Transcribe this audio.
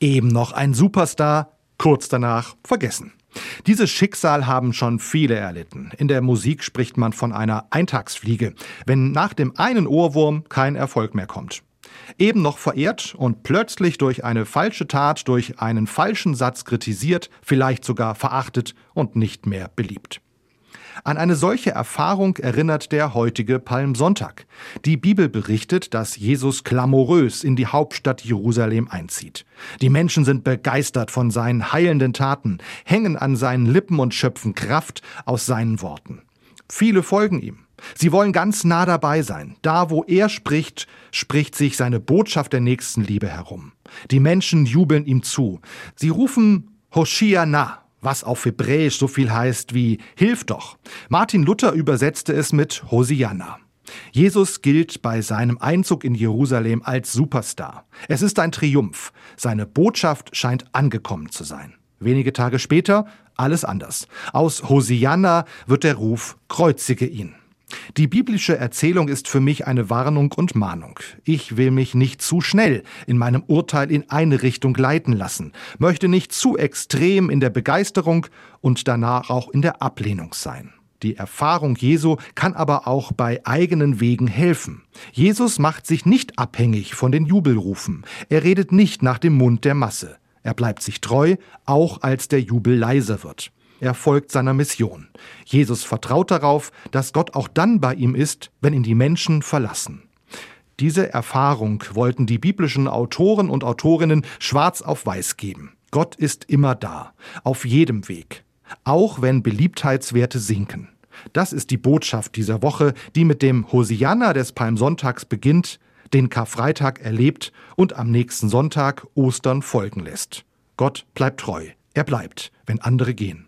Eben noch ein Superstar, kurz danach vergessen. Dieses Schicksal haben schon viele erlitten. In der Musik spricht man von einer Eintagsfliege, wenn nach dem einen Ohrwurm kein Erfolg mehr kommt. Eben noch verehrt und plötzlich durch eine falsche Tat, durch einen falschen Satz kritisiert, vielleicht sogar verachtet und nicht mehr beliebt. An eine solche Erfahrung erinnert der heutige Palmsonntag. Die Bibel berichtet, dass Jesus klamorös in die Hauptstadt Jerusalem einzieht. Die Menschen sind begeistert von seinen heilenden Taten, hängen an seinen Lippen und schöpfen Kraft aus seinen Worten. Viele folgen ihm. Sie wollen ganz nah dabei sein. Da, wo er spricht, spricht sich seine Botschaft der Nächstenliebe herum. Die Menschen jubeln ihm zu. Sie rufen Hoshiana, was auf Hebräisch so viel heißt wie Hilf doch. Martin Luther übersetzte es mit Hosianna. Jesus gilt bei seinem Einzug in Jerusalem als Superstar. Es ist ein Triumph. Seine Botschaft scheint angekommen zu sein. Wenige Tage später alles anders. Aus Hosianna wird der Ruf Kreuzige ihn. Die biblische Erzählung ist für mich eine Warnung und Mahnung. Ich will mich nicht zu schnell in meinem Urteil in eine Richtung leiten lassen, möchte nicht zu extrem in der Begeisterung und danach auch in der Ablehnung sein. Die Erfahrung Jesu kann aber auch bei eigenen Wegen helfen. Jesus macht sich nicht abhängig von den Jubelrufen. Er redet nicht nach dem Mund der Masse. Er bleibt sich treu, auch als der Jubel leiser wird. Er folgt seiner Mission. Jesus vertraut darauf, dass Gott auch dann bei ihm ist, wenn ihn die Menschen verlassen. Diese Erfahrung wollten die biblischen Autoren und Autorinnen schwarz auf weiß geben. Gott ist immer da, auf jedem Weg, auch wenn Beliebtheitswerte sinken. Das ist die Botschaft dieser Woche, die mit dem Hosianna des Palmsonntags beginnt, den Karfreitag erlebt und am nächsten Sonntag Ostern folgen lässt. Gott bleibt treu. Er bleibt, wenn andere gehen.